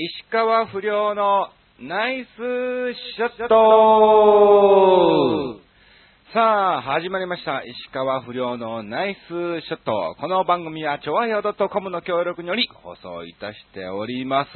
石川不良のナイスショット。さあ、始まりました。石川不良のナイスショット。この番組は、ちょわひょ .com の協力により放送いたしております。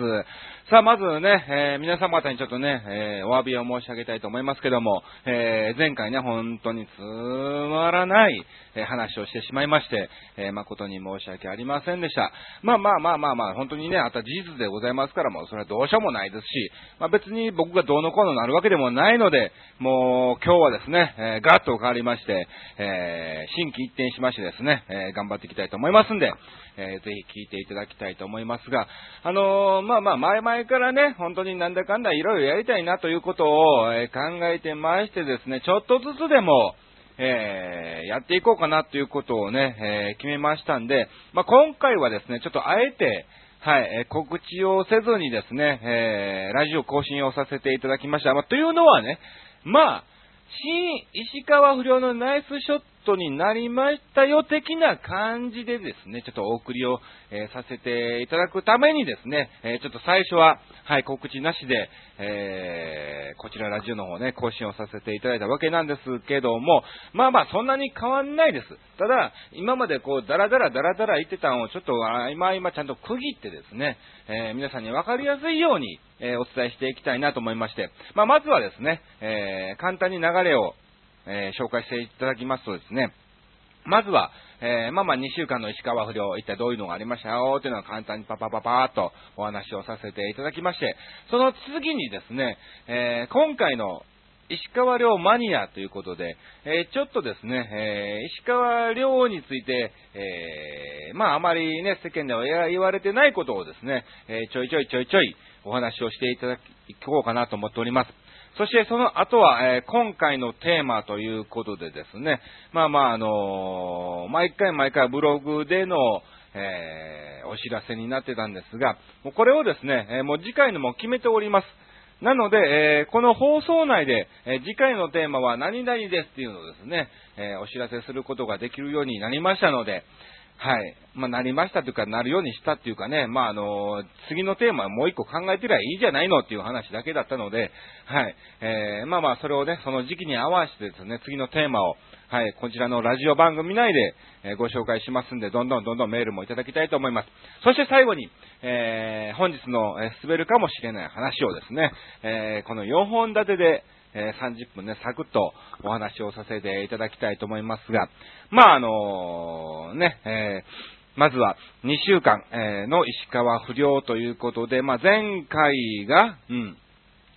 さあ、まずね、えー皆様方にちょっとね、えーお詫びを申し上げたいと思いますけども、えー前回ね、本当につまらない、え話をしてしまいまして、え誠に申し訳ありませんでした。まあまあまあまあまあ、本当にね、あとは事実でございますから、もそれはどうしようもないですし、まあ別に僕がどうのこうのなるわけでもないので、もう今日はですね、えーッと変わりまして、えー新規一転しましてですね、えー頑張っていきたいと思いますんで、えーぜひ聞いていただきたいと思いますが、あのーまあまあ前々からね、本当になんだかんだいろいろやりたいなということを、え考えてましてですね、ちょっとずつでも、えーやっていこうかなということをね、えー決めましたんで、まあ、今回はですね、ちょっとあえて、はい、え告知をせずにですね、えーラジオ更新をさせていただきました。まあ、というのはね、まあ、新石川不良のナイスショットトになりましたよ的な感じでですね、ちょっとお送りを、えーさせていただくためにですね、えーちょっと最初は、はい、告知なしで、えーこちらラジオの方ね、更新をさせていただいたわけなんですけども、まあまあそんなに変わんないです。ただ、今までこう、ダラダラダラダラ言ってたのをちょっとあ今今ちゃんと区切ってですね、え皆さんに分かりやすいように、えお伝えしていきたいなと思いまして、まあまずはですね、えー簡単に流れを、えー紹介していただきますとですね、まずは、えーまあまあ2週間の石川不良、一体どういうのがありましたよというのは簡単にパパパパーっとお話をさせていただきまして、その次にですね、えー今回の石川遼マニアということで、えーちょっとですね、えー石川遼について、えーまああまりね、世間では言われてないことをですね、えちょいちょいちょいちょいお話をしていただこうかなと思っております。そしてその後は、えー今回のテーマということでですね、まあまああのー毎回毎回ブログでの、えーお知らせになってたんですが、もうこれをですね、えもう次回のも決めております。なので、えーこの放送内で、え次回のテーマは何々ですっていうのをですね、えーお知らせすることができるようになりましたので、はい。まあ、なりましたというか、なるようにしたっていうかね、まあ、あの次のテーマもう一個考えてりゃいいじゃないのっていう話だけだったので、はい。えーまあまあ、それをね、その時期に合わせてですね、次のテーマを、はい、こちらのラジオ番組内で、えーご紹介しますんで、どんどんどんどんメールもいただきたいと思います。そして最後に、えー本日の、えー滑るかもしれない話をですね、えーこの4本立てで、え30分ね、サクッとお話をさせていただきたいと思いますが、まあ、あのね、えまずは2週間、えの石川不良ということで、まあ、前回が、うん、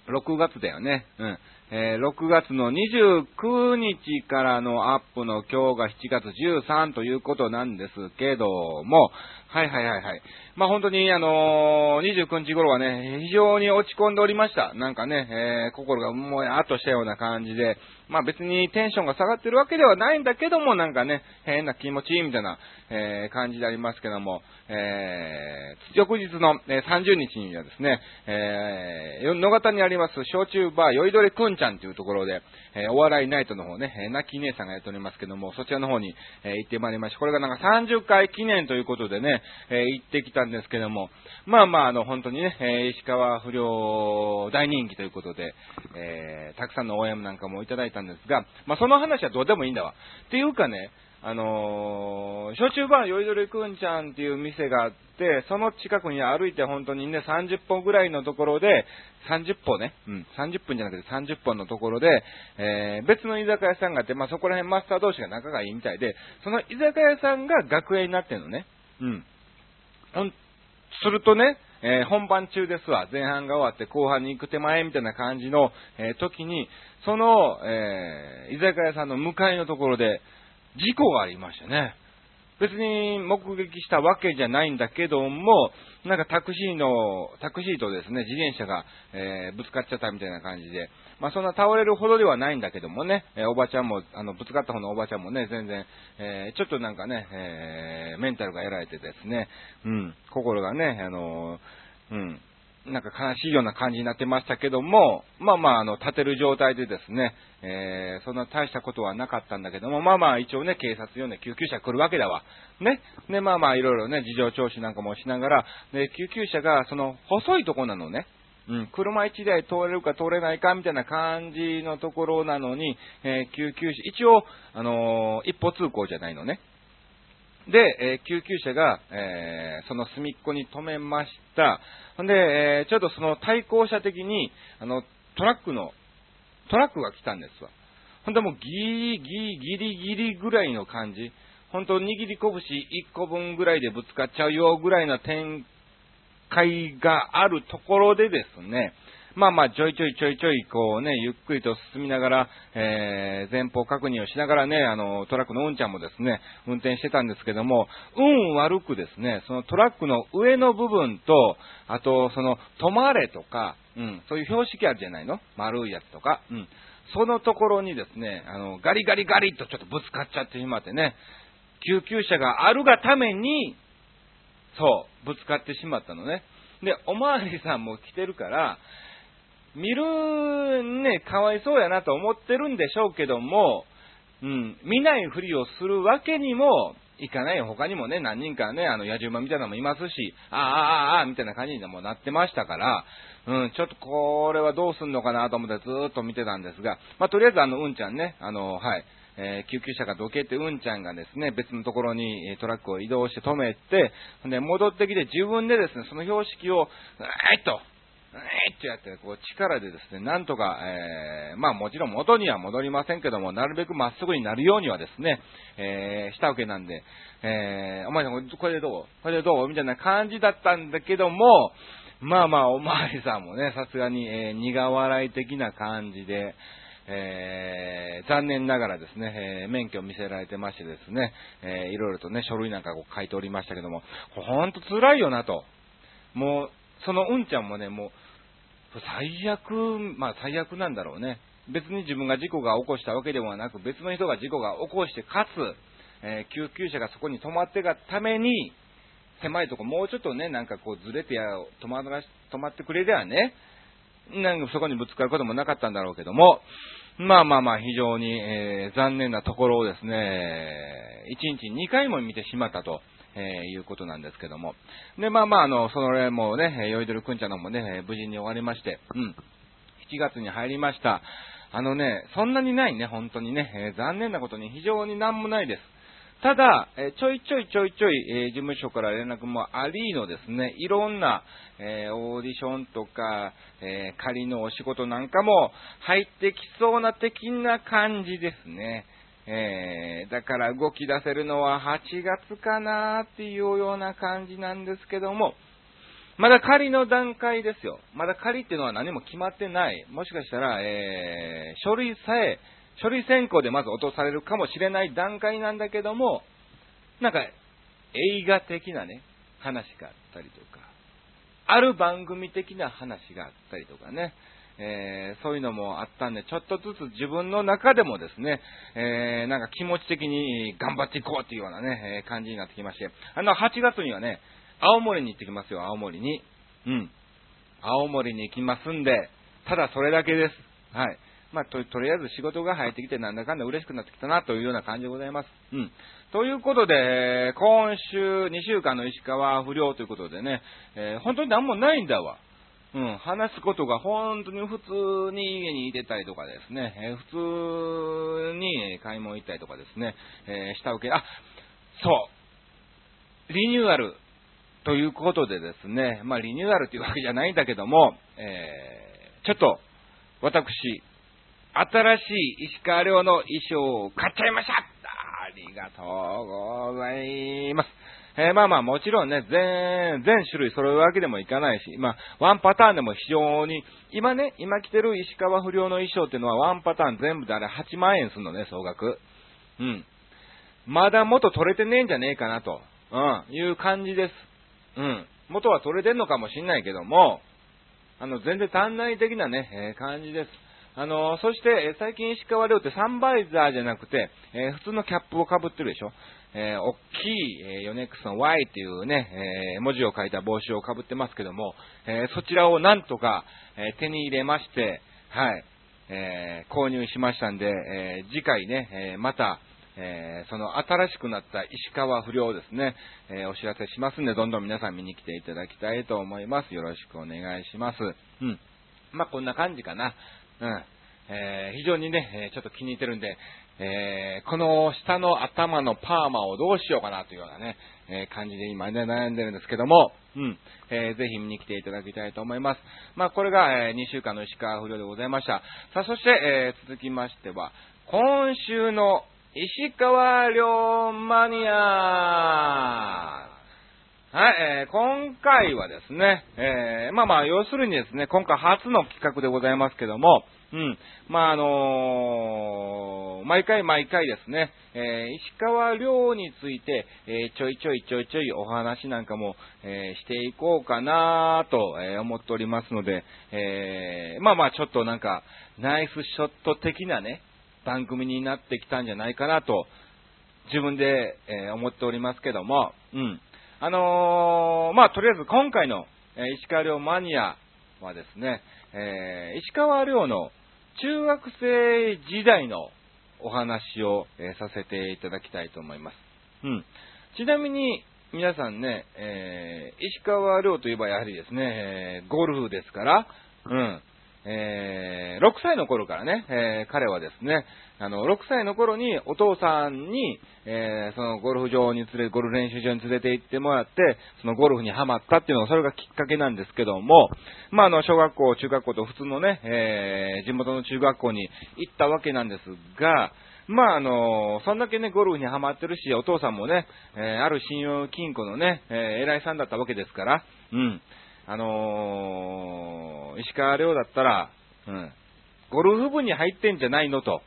6月だよね。うん。えー6月の29日からのアップの今日が7月13ということなんですけども、はいはいはいはい。まあ本当にあのー29日頃はね、非常に落ち込んでおりました。なんかね、えー心がもやっとしたような感じで、まあ別にテンションが下がってるわけではないんだけども、なんかね、変な気持ちいいみたいな、えー感じでありますけども、えー翌日の、えー30日にはですね、えー野方にあります焼酎バー、酔いどれくんちゃんというところで、えーお笑いナイトの方ね、えー、なき姉さんがやっておりますけども、そちらの方に、えー行ってまいりました。これがなんか30回記念ということでね、えー行ってきたんですけども、まあまあ、あの、本当にね、えー石川不良大人気ということで、えーたくさんの応援なんかもいただいてたんですが、まあその話はどうでもいいんだわ。っていうかね、あのー、焼酎バー酔いどれくんちゃんっていう店があって、その近くに歩いて本当にね、30本ぐらいのところで、30歩ね、うん、30分じゃなくて30本のところで、えー別の居酒屋さんがあって、まあそこら辺マスター同士が仲がいいみたいで、その居酒屋さんが学園になってるのね。う。んするとね、えー本番中ですわ。前半が終わって後半に行く手前みたいな感じの、えー時に、その、えー居酒屋さんの向かいのところで、事故がありましたね。別に目撃したわけじゃないんだけども、なんかタクシーの、タクシーとですね、自転車が、えーぶつかっちゃったみたいな感じで、まあそんな倒れるほどではないんだけどもね、えーおばちゃんも、あの、ぶつかった方のおばちゃんもね、全然、えーちょっとなんかね、えーメンタルがやられてですね、うん、心がね、あのうん、なんか悲しいような感じになってましたけども、まあまあ、あの、立てる状態でですね、えー、そんな大したことはなかったんだけども、まあまあ、一応ね、警察用ね、救急車来るわけだわ。ね。で、まあまあ、いろいろね、事情聴取なんかもしながら、で、救急車が、その、細いとこなのね。うん、車1台通れるか通れないかみたいな感じのところなのに、えー、救急車、一応、あのー、一歩通行じゃないのね。で、えー、救急車が、えー、その隅っこに止めました。ほんで、えー、ちょっとその対向車的に、あの、トラックの、トラックが来たんですわ。ほんでもうギリギリギリギリぐらいの感じ。本当握り拳1個分ぐらいでぶつかっちゃうよぐらいな展開があるところでですね、まあまあ、ちょいちょいちょいちょい、こうね、ゆっくりと進みながら、えー、前方確認をしながらね、あの、トラックのうんちゃんもですね、運転してたんですけども、運悪くですね、そのトラックの上の部分と、あと、その、止まれとか、うん、そういう標識あるじゃないの？丸いやつとか、うん。そのところにですね、あの、ガリガリガリとちょっとぶつかっちゃってしまってね、救急車があるがために、そう、ぶつかってしまったのね。で、おまわりさんも来てるから、見るね、かわいそうやなと思ってるんでしょうけども、うん、見ないふりをするわけにもいかない。他にもね、何人かね、あの、野獣馬みたいなのもいますし、ああ、ああ、ああ、みたいな感じにもなってましたから、うん、ちょっとこれはどうすんのかなと思ってずーっと見てたんですが、まあ、とりあえずあの、うんちゃんね、あの、はい、えー、救急車がどけて、うんちゃんがですね、別のところにトラックを移動して止めて、で、戻ってきて自分でですね、その標識を、えー、っと、えーってやって、こう力でですね、なんとか、えー、まあもちろん元には戻りませんけども、なるべくまっすぐになるようにはですね、えー、したわけなんで、えー、お前さん、これでどう？これでどう？みたいな感じだったんだけども、まあまあ、おまわりさんもね、さすがに、えー、苦笑い的な感じで、えー、残念ながらですね、えー、免許を見せられてましてですね、えー、いろいろとね、書類なんかを書いておりましたけども、ほんと辛いよなと。もう、そのうんちゃんもね、もう、最悪、まあ最悪なんだろうね。別に自分が事故が起こしたわけではなく、別の人が事故が起こして、かつ、えー、救急車がそこに止まってがために、狭いとこもうちょっとね、なんかこうずれてや、止まら止まってくれりゃね、なんかそこにぶつかることもなかったんだろうけども、まあまあまあ非常に、えー、残念なところをですね、1日2回も見てしまったと。えー、いうことなんですけども。で、まあまあ、あの、それもね、酔いどるくんちゃんのもね、無事に終わりまして、うん。7月に入りました。あのね、そんなにないね、本当にね、えー、残念なことに非常になんもないです。ただ、えー、ちょいちょいちょいちょい、えー、事務所から連絡もありのですね、いろんな、えオーディションとか、え仮のお仕事なんかも入ってきそうな的な感じですね。えー、だから動き出せるのは8月かなっていうような感じなんですけども、まだ仮の段階ですよ。まだ仮っていうのは何も決まってない。もしかしたら、えー、書類さえ、書類選考でまず落とされるかもしれない段階なんだけども、なんか、映画的なね、話があったりとか、ある番組的な話があったりとかね、えー、そういうのもあったんで、ちょっとずつ自分の中でもですね、えー、なんか気持ち的に頑張っていこうっていうようなね、えー、感じになってきまして、あの、8月にはね、青森に行ってきますよ、青森に。うん。青森に行きますんで、ただそれだけです。はい。まあ、と、とりあえず仕事が入ってきてなんだかんだ嬉しくなってきたなというような感じでございます。うん。ということで、今週2週間の石川不良ということでね、えー、本当に何もないんだわ。うん、話すことが本当に普通に家にいてたりとかですね、えー、普通に買い物行ったりとかですね、えー、したわけ、あ、そう、リニューアルということでですね、まあリニューアルというわけじゃないんだけども、えー、ちょっと、私、新しい石川遼の衣装を買っちゃいました。ありがとうございます。えー、まあまあもちろんね、全、全種類揃うわけでもいかないし、まあ、ワンパターンでも非常に、今ね、今着てる石川不良の衣装っていうのはワンパターン全部であれ8万円するのね、総額。うん。まだ元取れてねえんじゃねえかなと、うん、いう感じです。うん。元は取れてんのかもしんないけども、あの、全然足んない的なね、えー、感じです。あのー、そして、え最近石川遼ってサンバイザーじゃなくて、えー、普通のキャップをかぶってるでしょ。えー、大きい、えー、ヨネックスの Y っていうね、えー、文字を書いた帽子をかぶってますけども、えそちらをなんとか、え手に入れまして、はい、え購入しましたんで、え次回ね、えまた、えー、その新しくなった石川不良ですね、えー、お知らせしますんで、どんどん皆さん見に来ていただきたいと思います。よろしくお願いします。うん。まあ、こんな感じかな。うん。えー、非常にね、ちょっと気に入ってるんで、えー、この下の頭のパーマをどうしようかなというようなね、えー、感じで今ね、悩んでるんですけども、うん、えー、ぜひ見に来ていただきたいと思います。まあ、これが、え2週間の石川不良でございました。さあ、そして、え続きましては、今週の石川遼マニアはい、えー、今回はですね、えー、まあまあ、要するにですね、今回初の企画でございますけども、うん。まあ、あのー、毎回毎回ですね、えー、石川遼について、えー、ちょいちょいちょいちょいお話なんかも、えしていこうかなと、え思っておりますので、えまあまあ、ちょっとなんか、ナイスショット的なね、番組になってきたんじゃないかなと、自分で、え、思っておりますけども、うん。あの、まあ、とりあえず今回の、え、石川遼マニアはですね、え石川遼の中学生時代のお話を、えさせていただきたいと思います。うん。ちなみに、皆さんね、え石川遼といえばやはりですね、えゴルフですから、うん。えー、6歳の頃からね、えー、彼はですね、あの、6歳の頃にお父さんに、えー、そのゴルフ場に連れ、ゴルフ練習場に連れて行ってもらって、そのゴルフにハマったっていうのが、それがきっかけなんですけども、まあ、あの、小学校、中学校と普通のね、え地元の中学校に行ったわけなんですが、まあ、あの、そんだけね、ゴルフにハマってるし、お父さんもね、えある信用金庫のね、え偉いさんだったわけですから、うん。あのー、石川遼だったら、うん、ゴルフ部に入ってんじゃないのと、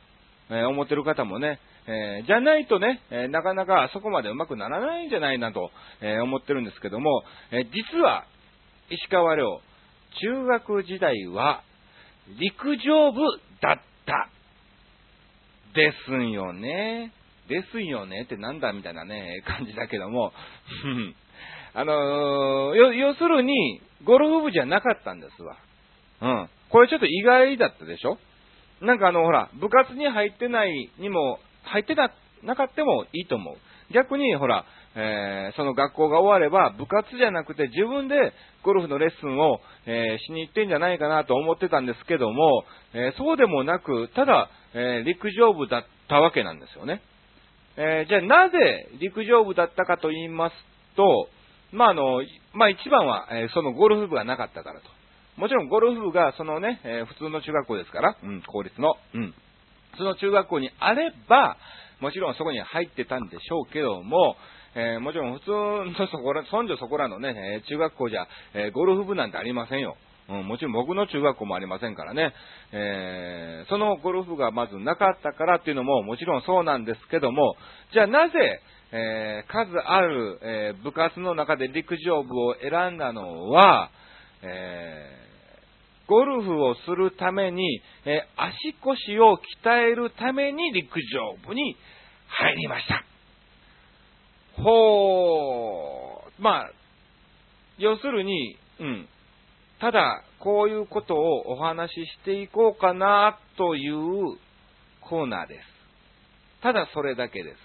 え、思ってる方もね、え、じゃないとね、えなかなかそこまでうまくならないんじゃないなと、え思ってるんですけども、え実は、石川遼、中学時代は陸上部だった。ですよね。ですよねってなんだみたいなね、感じだけども、あのー、要するに、ゴルフ部じゃなかったんですわ。うん。これちょっと意外だったでしょ？なんかあの、ほら、部活に入ってないにも、入ってな、なかってもいいと思う。逆に、ほら、えー、その学校が終われば、部活じゃなくて自分でゴルフのレッスンを、えー、しに行ってんじゃないかなと思ってたんですけども、えー、そうでもなく、ただ、え陸上部だったわけなんですよね。えじゃあなぜ陸上部だったかと言いますと、まあ、あの、まあ、一番は、えー、そのゴルフ部がなかったからと。もちろんゴルフ部が、そのね、えー、普通の中学校ですから、うん、公立の、うん。その中学校にあれば、もちろんそこに入ってたんでしょうけども、えー、もちろん普通のそこら、そんじょそこらのね、え中学校じゃ、えゴルフ部なんてありませんよ。うん、もちろん僕の中学校もありませんからね、えー、そのゴルフがまずなかったからっていうのももちろんそうなんですけども、じゃあなぜ、えー、数ある、えー、部活の中で陸上部を選んだのは、えー、ゴルフをするために、え足腰を鍛えるために陸上部に入りました。ほー、まあ、要するに、うん、ただ、こういうことをお話ししていこうかなというコーナーです。ただそれだけです。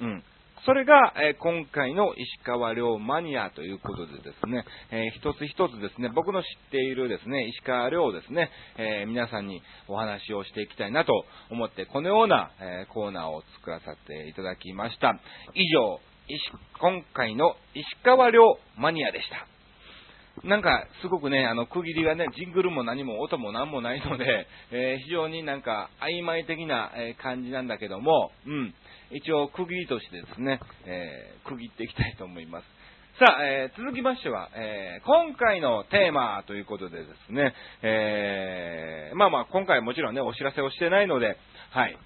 うん。それが、え、今回の石川遼マニアということでですね、えー、一つ一つですね、僕の知っているですね、石川遼をですね、えー、皆さんにお話をしていきたいなと思って、このような、えコーナーを作らさせていただきました。以上、今回の石川遼マニアでした。なんか、すごくね、あの、区切りがね、ジングルも何も音も何もないので、えー、非常になんか曖昧的な、感じなんだけども、うん。一応、区切りとしてですね、えー、区切っていきたいと思います。さあ、えー、続きましては、えー、今回のテーマということでですね、えー、まあまあ、今回もちろんね、お知らせをしてないので、はい。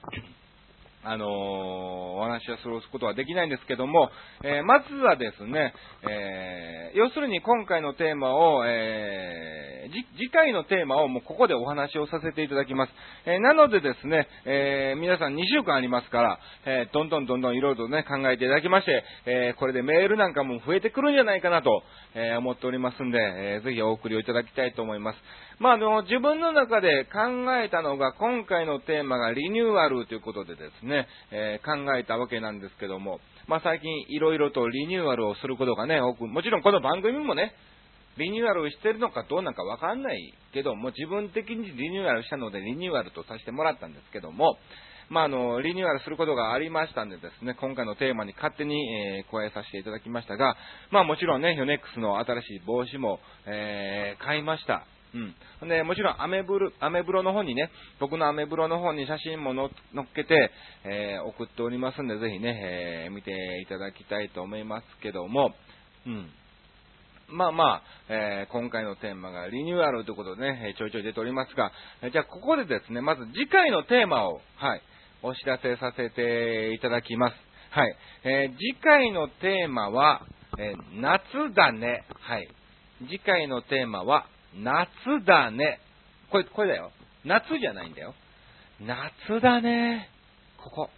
あのー、お話をすることはできないんですけども、えー、まずはですね、えー、要するに今回のテーマを、え次回のテーマをもうここでお話をさせていただきます。え、なのでですね、え、皆さん2週間ありますから、えどんどんどんどんいろいろとね、考えていただきまして、えこれでメールなんかも増えてくるんじゃないかなと、え思っておりますんで、えぜひお送りをいただきたいと思います。まあ、あの、自分の中で考えたのが、今回のテーマがリニューアルということでですね、え考えたわけなんですけども、まあ、最近いろいろとリニューアルをすることがね、多く、もちろんこの番組もね、リニューアルしてるのかどうなのかわかんないけども、自分的にリニューアルしたのでリニューアルとさせてもらったんですけども、まあ、あの、リニューアルすることがありましたんでですね、今回のテーマに勝手に、えー、加えさせていただきましたが、まあもちろんね、ヨネックスの新しい帽子も、えー、買いました。うん。で、もちろんアメブル、アメブロの方にね、僕のアメブロの方に写真も載っけて、えー、送っておりますんで、ぜひね、えー、見ていただきたいと思いますけども、うん。まあまあ、えー、今回のテーマがリニューアルということでね、ちょいちょい出ておりますが、じゃあここでですね、まず次回のテーマを、はい、お知らせさせていただきます。はい。えー、次回のテーマは、えー、夏だね。はい。次回のテーマは、夏だね。これ、これだよ。夏じゃないんだよ。夏だね。ここ。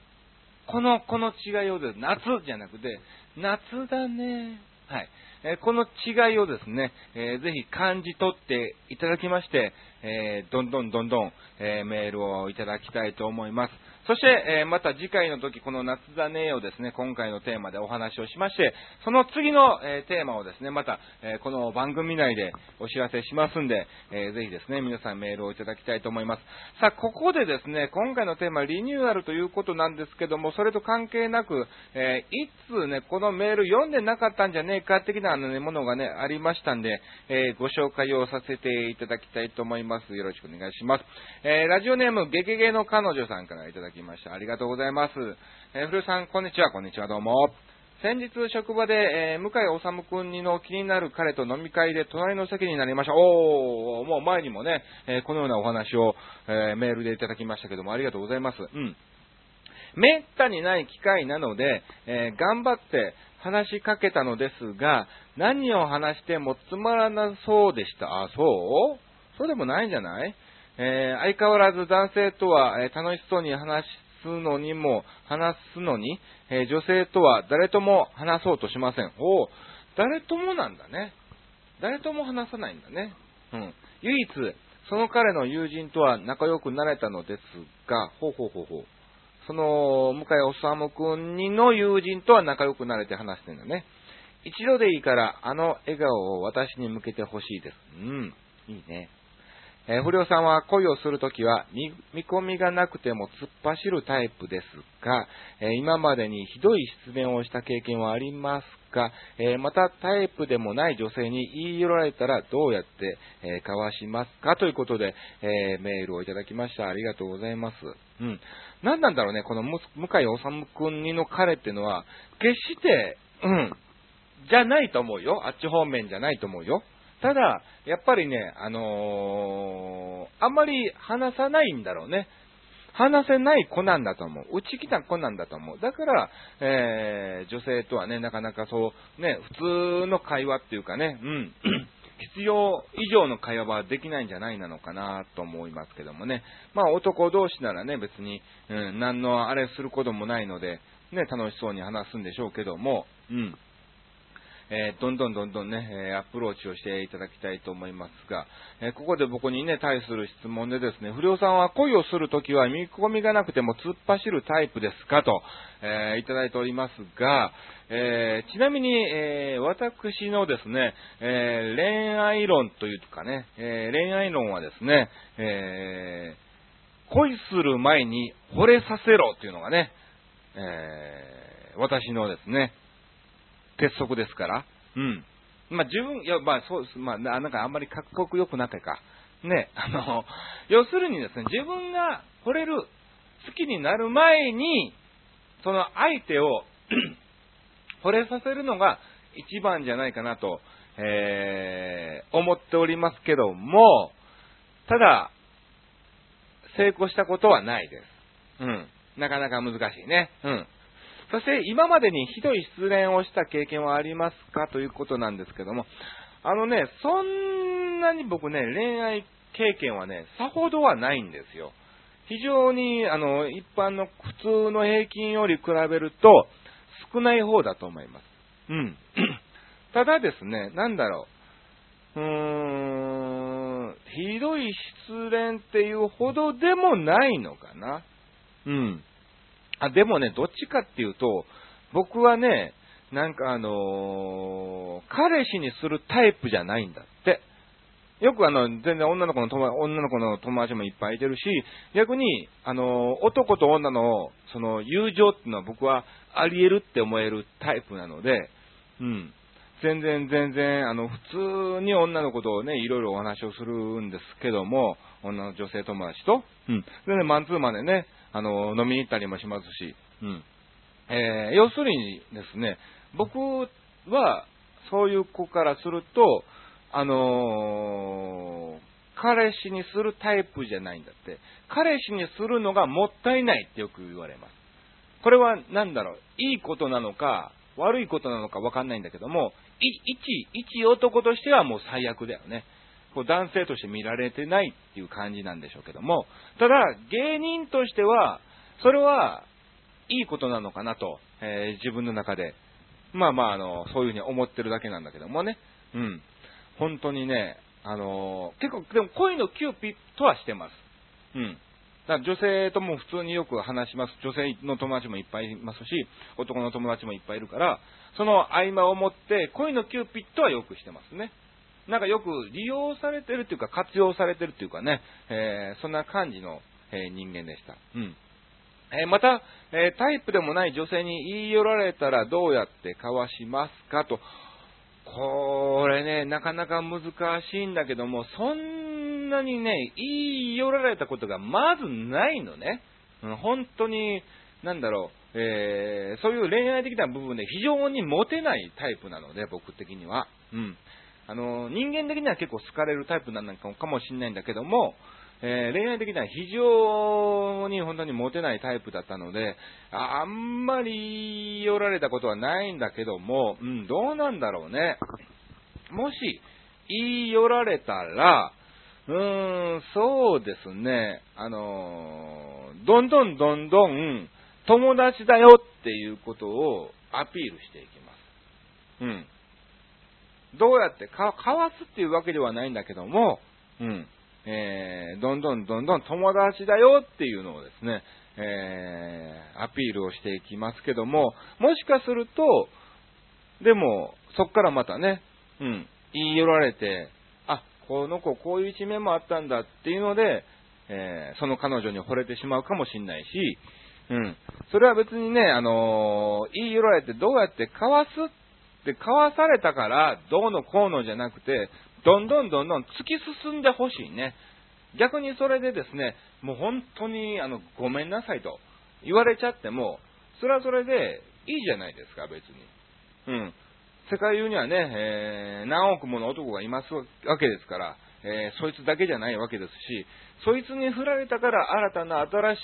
この、この違いをです、夏じゃなくて、夏だね。はい。えこの違いをですね、えー、ぜひ感じ取っていただきまして、えー、どんどんどんどん、えー、メールをいただきたいと思います。そして、えまた次回の時、この夏だねをですね、今回のテーマでお話をしまして、その次の、えテーマをですね、また、えこの番組内でお知らせしますんで、えぜひですね、皆さんメールをいただきたいと思います。さあ、ここでですね、今回のテーマ、リニューアルということなんですけども、それと関係なく、えいつね、このメール読んでなかったんじゃねえか的なあの、ね、ものがね、ありましたんで、えご紹介をさせていただきたいと思います。よろしくお願いします。えラジオネーム、ゲゲゲの彼女さんからいただきました。ありがとうございます。えー、古さん、こんにちは。こんにちは。どうも。先日、職場で、えー、向井治君の気になる彼と飲み会で隣の席になりました。おー、もう前にもね、えー、このようなお話を、えメールでいただきましたけども、ありがとうございます。うん。めったにない機会なので、え頑張って話しかけたのですが、何を話してもつまらなそうでした。あ、そう？そうでもないんじゃない？えー、相変わらず男性とは、えー、楽しそうに話すのにも、話すのに、えー、女性とは誰とも話そうとしません。お誰ともなんだね。誰とも話さないんだね。うん。唯一、その彼の友人とは仲良くなれたのですが、ほうほうほうほう。その、向井治君の友人とは仲良くなれて話してんだね。一度でいいから、あの笑顔を私に向けてほしいです。うん。いいね。えー、不良さんは恋をするときは見込みがなくても突っ走るタイプですが、えー、今までにひどい失恋をした経験はありますか、えー、またタイプでもない女性に言い寄られたらどうやって、え交わしますか？ということで、えメールをいただきました。ありがとうございます。うん。何なんだろうね、この向井治君にの彼っていうのは、決して、うん、じゃないと思うよ。あっち方面じゃないと思うよ。ただ、やっぱりね、あのー、あんまり話さないんだろうね。話せない子なんだと思う。うち来た子なんだと思う。だから、えー、女性とはね、なかなかそう、ね、普通の会話っていうかね、うん、必要以上の会話はできないんじゃないなのかなと思いますけどもね。まあ男同士ならね、別に、うん、何のあれすることもないので、ね、楽しそうに話すんでしょうけども、うん。えー、どんどんどんどんね、えアプローチをしていただきたいと思いますが、えここで僕にね、対する質問でですね、不良さんは恋をするときは見込みがなくても突っ走るタイプですかと、えー、いただいておりますが、えー、ちなみに、え私のですね、え恋愛論というかね、え恋愛論はですね、え恋する前に惚れさせろというのがね、え私のですね、鉄則ですから。うん。まあ、自分、いや、まあ、そうです。まあ、なんかあんまりかっこよくなってか。ね、あの、要するにですね、自分が惚れる、好きになる前に、その相手を 惚れさせるのが一番じゃないかなと、えー、思っておりますけども、ただ、成功したことはないです。うん。なかなか難しいね。うん。そして今までにひどい失恋をした経験はありますかということなんですけども、あのね、そんなに僕ね、恋愛経験はね、さほどはないんですよ。非常に、あの、一般の普通の平均より比べると少ない方だと思います。うん。ただですね、なんだろう。うーん、ひどい失恋っていうほどでもないのかな。うん。あ、でもね、どっちかっていうと、僕はね、なんかあのー、彼氏にするタイプじゃないんだって。よくあの、全然女の子の友女の子の友達もいっぱいいてるし、逆に、あの、男と女の、その、友情っていうのは僕はあり得るって思えるタイプなので、うん。全然全然、あの、普通に女の子とね、いろいろお話をするんですけども、女の女性友達と、うん。でね、マンツーマンでね、あの、飲みに行ったりもしますし、うん。えー、要するにですね、僕は、そういう子からすると、あのー、彼氏にするタイプじゃないんだって。彼氏にするのがもったいないってよく言われます。これは何だろう、いいことなのか、悪いことなのかわかんないんだけども、一、一男としてはもう最悪だよね。こう男性として見られてないっていう感じなんでしょうけども、ただ、芸人としては、それはいいことなのかなと、えー、自分の中で、まあまあ、あの、そういうふうに思ってるだけなんだけどもね。うん。本当にね、あのー、結構、でも恋のキューピットはしてます。うん。だから女性とも普通によく話します。女性の友達もいっぱいいますし、男の友達もいっぱいいるから、その合間を持って恋のキューピットはよくしてますね。なんかよく利用されてるっていうか活用されてるっていうかね、えー、そんな感じの、えー、人間でした。うん。えー、また、えタイプでもない女性に言い寄られたらどうやってかわしますかとこれね、なかなか難しいんだけども、そんなにね、言い寄られたことがまずないのね。うん、本当に、なんだろう、えー、そういう恋愛的な部分で非常にモテないタイプなので、僕的には。うん。あの、人間的には結構好かれるタイプなのかもしれないんだけども、えー、恋愛的には非常に本当にモテないタイプだったので、あんまり寄られたことはないんだけども、うん、どうなんだろうね。もし、言い寄られたら、うーん、そうですね、あのー、どんどんどんどん友達だよっていうことをアピールしていきます。うん。どうやってか、かわすっていうわけではないんだけども、うん。えー、どんどんどんどん友達だよっていうのをですね、えー、アピールをしていきますけども、もしかすると、でも、そこからまたね、うん、言い寄られて、あ、この子こういう一面もあったんだっていうので、えー、その彼女に惚れてしまうかもしんないし、うん。それは別にね、あのー、言い寄られてどうやってかわすってかわされたからどうのこうのじゃなくて、どんどんどんどん突き進んでほしいね。逆にそれでですね、もう本当にあのごめんなさいと言われちゃっても、それはそれでいいじゃないですか、別に。うん。世界中にはね、えー、何億もの男がいますわけですから、えー、そいつだけじゃないわけですし、そいつに振られたから新たな新し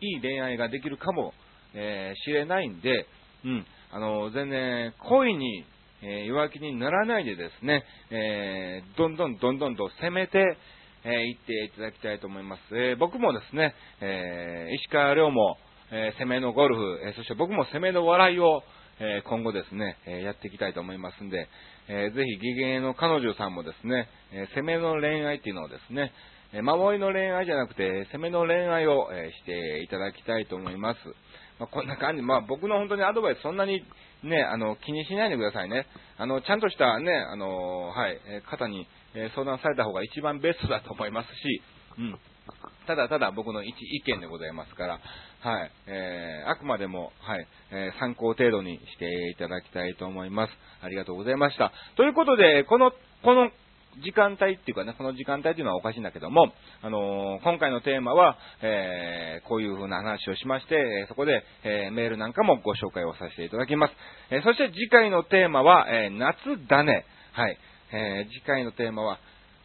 いいい恋愛ができるかも、えー、しれないんで、うん、あの、全然恋にえー、弱気にならないでですね、えー、どんどんどんどんと攻めて、えー、いっていただきたいと思います。え僕もですね、え石川遼も、え攻めのゴルフ、えそして僕も攻めの笑いを、え今後ですね、えやっていきたいと思いますんで、えー、ぜひ、義芸の彼女さんもですね、え攻めの恋愛っていうのをですね、え守りの恋愛じゃなくて、攻めの恋愛を、えしていただきたいと思います。まあ、こんな感じ、まあ、僕の本当にアドバイスそんなにね、あの、気にしないでくださいね。あの、ちゃんとしたね、あの、はい、方に相談された方が一番ベストだと思いますし、うん。ただただ僕の一意見でございますから、はい、えー、あくまでも、はい、えー、参考程度にしていただきたいと思います。ありがとうございました。ということで、この、この時間帯っていうかね、その時間帯っていうのはおかしいんだけども、あのー、今回のテーマは、えー、こういう風な話をしまして、そこで、えー、メールなんかもご紹介をさせていただきます。えそして次回のテーマは、え夏だね。はい。え次回のテーマは、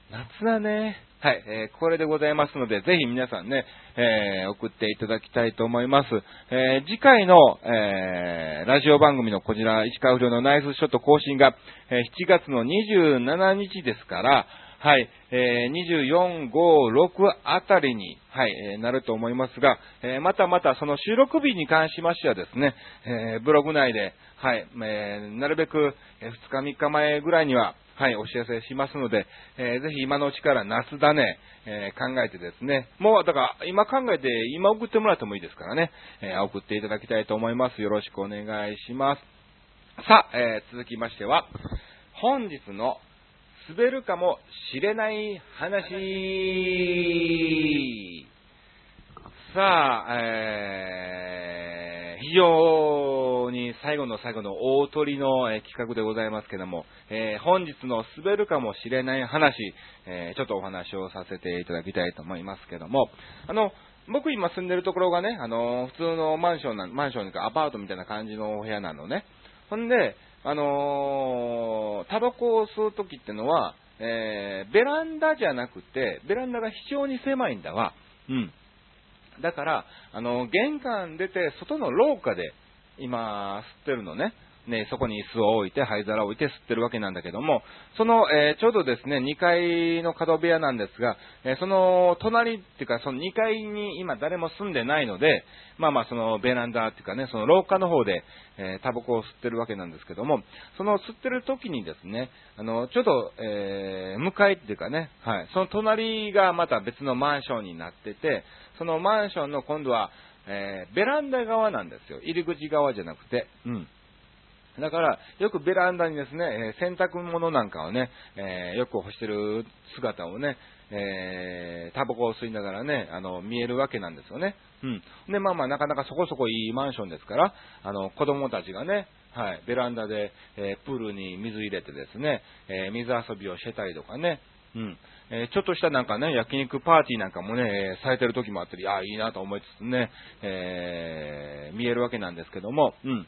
夏だね。はい、えー、これでございますので、ぜひ皆さんね、えー、送っていただきたいと思います。えー、次回の、えラジオ番組のこちら、石川不良のナイスショット更新が、え7月の27日ですから、はい、えー、24、5、6あたりに、はい、えー、なると思いますが、えー、またまたその収録日に関しましてはですね、えブログ内で、はい、えーなるべく2日3日前ぐらいには、はい、お知らせしますので、えぜひ今のうちから夏だね、え考えてですね、もうだから今考えて今送ってもらってもいいですからね、え送っていただきたいと思います。よろしくお願いします。さあ、え続きましては、本日の滑るかもしれない話。さあ、えー、非常に最後の最後の大鳥の、え、企画でございますけども、えー、本日の滑るかもしれない話、えー、ちょっとお話をさせていただきたいと思いますけども、あの、僕今住んでるところがね、あの、普通のマンションな、マンションかアパートみたいな感じのお部屋なのね。ほんで、あのー、タバコを吸うときってのは、えー、ベランダじゃなくて、ベランダが非常に狭いんだわ。うん。だから、あの、玄関出て、外の廊下で、今、吸ってるのね。ね、そこに椅子を置いて、灰皿を置いて吸ってるわけなんだけども、その、えー、ちょうどですね、2階の角部屋なんですが、えー、その隣っていうか、その2階に今誰も住んでないので、まあまあそのベランダっていうかね、その廊下の方で、えー、タバコを吸ってるわけなんですけども、その吸ってる時にですね、あの、ちょっと、え向かいっていうかね、はい、その隣がまた別のマンションになってて、そのマンションの今度は、えベランダ側なんですよ。入り口側じゃなくて、うん。だから、よくベランダにですね、洗濯物なんかをね、えー、よく干してる姿をね、えー、タバコを吸いながらね、あの、見えるわけなんですよね。うん。で、まあまあ、なかなかそこそこいいマンションですから、あの、子供たちがね、はい、ベランダで、えー、プールに水入れてですね、えー、水遊びをしてたりとかね、うん。えー、ちょっとしたなんかね、焼肉パーティーなんかもね、えー、されてる時もあったり、ああ、いいなと思いつつね、えー、見えるわけなんですけども、うん。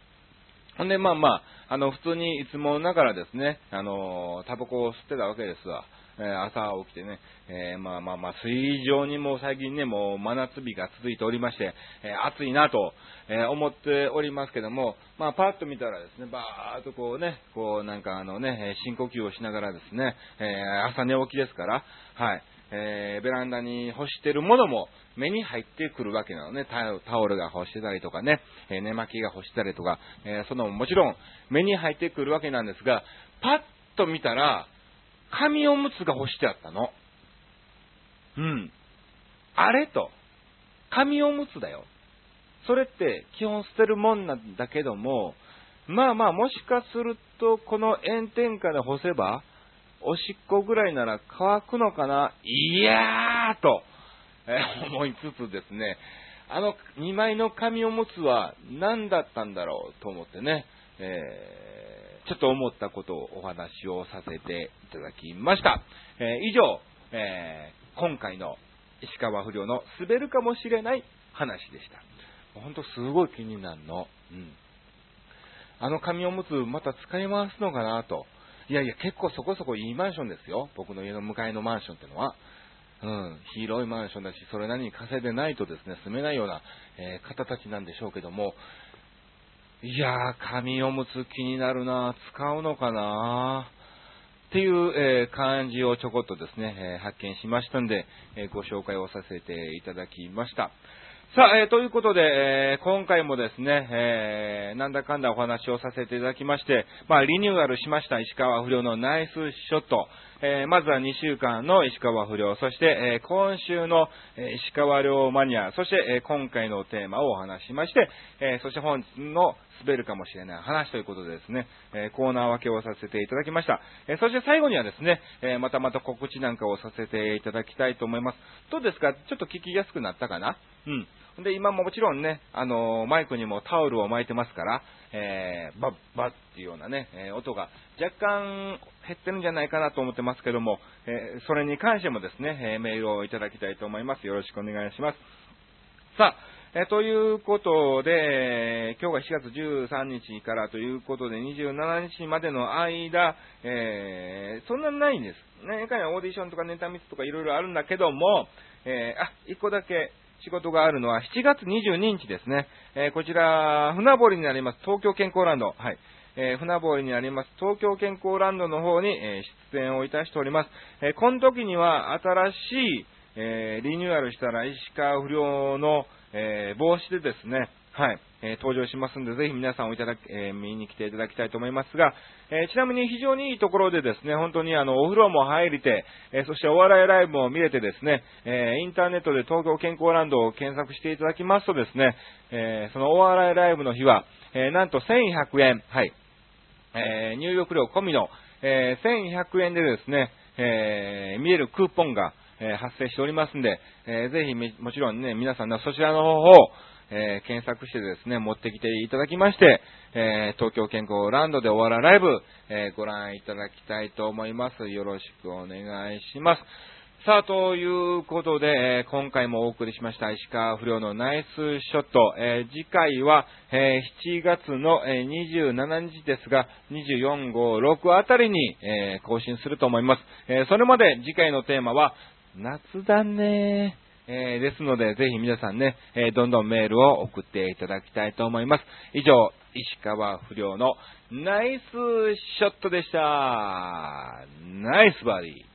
ほんで、まあまあ、あの、普通にいつもながらですね、あの、タバコを吸ってたわけですわ。え、朝起きてね、え、まあまあまあ、水上にも最近ね、もう真夏日が続いておりまして、え、暑いなと、え思っておりますけども、まあ、パッと見たらですね、バーっとこうね、こうなんかあのね、深呼吸をしながらですね、え朝寝起きですから、はい、えーベランダに干してるものも、目に入ってくるわけなのね。タオルが干してたりとかね、え寝巻きが干してたりとか、えそのもちろん目に入ってくるわけなんですが、パッと見たら、紙おむつが干してあったの。うん。あれと、紙おむつだよ。それって基本捨てるもんなんだけども、まあまあもしかするとこの炎天下で干せば、おしっこぐらいなら乾くのかないやーと、え思いつつですね、あの2枚の紙おむつは何だったんだろうと思ってね、えー、ちょっと思ったことをお話をさせていただきました。えー、以上、えー、今回の石川不良の滑るかもしれない話でした。ほんとすごい気になるの。うん。あの紙おむつまた使い回すのかなと。いやいや、結構そこそこいいマンションですよ。僕の家の向かいのマンションってのは。うん、広いマンションだし、それなりに稼いでないとですね、住めないような、えー、方たちなんでしょうけども、いやー、紙おむつ気になるな。使うのかな。っていう、えー、感じをちょこっとですね、えー、発見しましたんで、えご紹介をさせていただきました。さあ、えー、ということで、えー、今回もですね、えー、なんだかんだお話をさせていただきまして、まあ、リニューアルしました石川不良のナイスショット、えー、まずは2週間の石川不良、そして、えー、今週の、え石川遼マニア、そして、え今回のテーマをお話ししまして、えそして本日の滑るかもしれない話ということでですね、えコーナー分けをさせていただきました。えそして最後にはですね、えまたまた告知なんかをさせていただきたいと思います。どうですか？ちょっと聞きやすくなったかな？うん。で、今ももちろんね、あのマイクにもタオルを巻いてますから、えー、バッバッっていうようなね、え音が若干減ってるんじゃないかなと思ってますけども、えそれに関してもですね、えメールをいただきたいと思います。よろしくお願いします。さあ、えということで、今日が4月13日からということで、27日までの間、えー、そんなにないんです。ね、かにオーディションとかネタミスとかいろいろあるんだけども、えー、あ、1個だけ、仕事があるのは7月22日ですね。えー、こちら、船堀になります東京健康ランド。はい。えー、船堀にあります東京健康ランドの方に、え出演をいたしております。えこの時には新しい、えリニューアルしたら石川不良の、え帽子でですね、はい、え登場しますんで、ぜひ皆さんをいただき、え見に来ていただきたいと思いますが、えちなみに非常にいいところでですね、本当にあの、お風呂も入りて、えそしてお笑いライブも見れてですね、えインターネットで東京健康ランドを検索していただきますとですね、えそのお笑いライブの日は、えなんと1100円、はい、え入浴料込みの、え1100円でですね、え見えるクーポンが、え発生しておりますんで、えぜひもちろんね、皆さんのそちらの方を、えー、検索してですね、持ってきていただきまして、えー、東京健康ランドでお笑いライブ、えー、ご覧いただきたいと思います。よろしくお願いします。さあ、ということで、え今回もお送りしました石川不良のナイスショット。え次回は、え7月の、え27日ですが、24、5、6あたりに、え更新すると思います。えそれまで次回のテーマは、夏だねえー、ですので、ぜひ皆さんね、えー、どんどんメールを送っていただきたいと思います。以上、石川不良のナイスショットでした。ナイスバディ。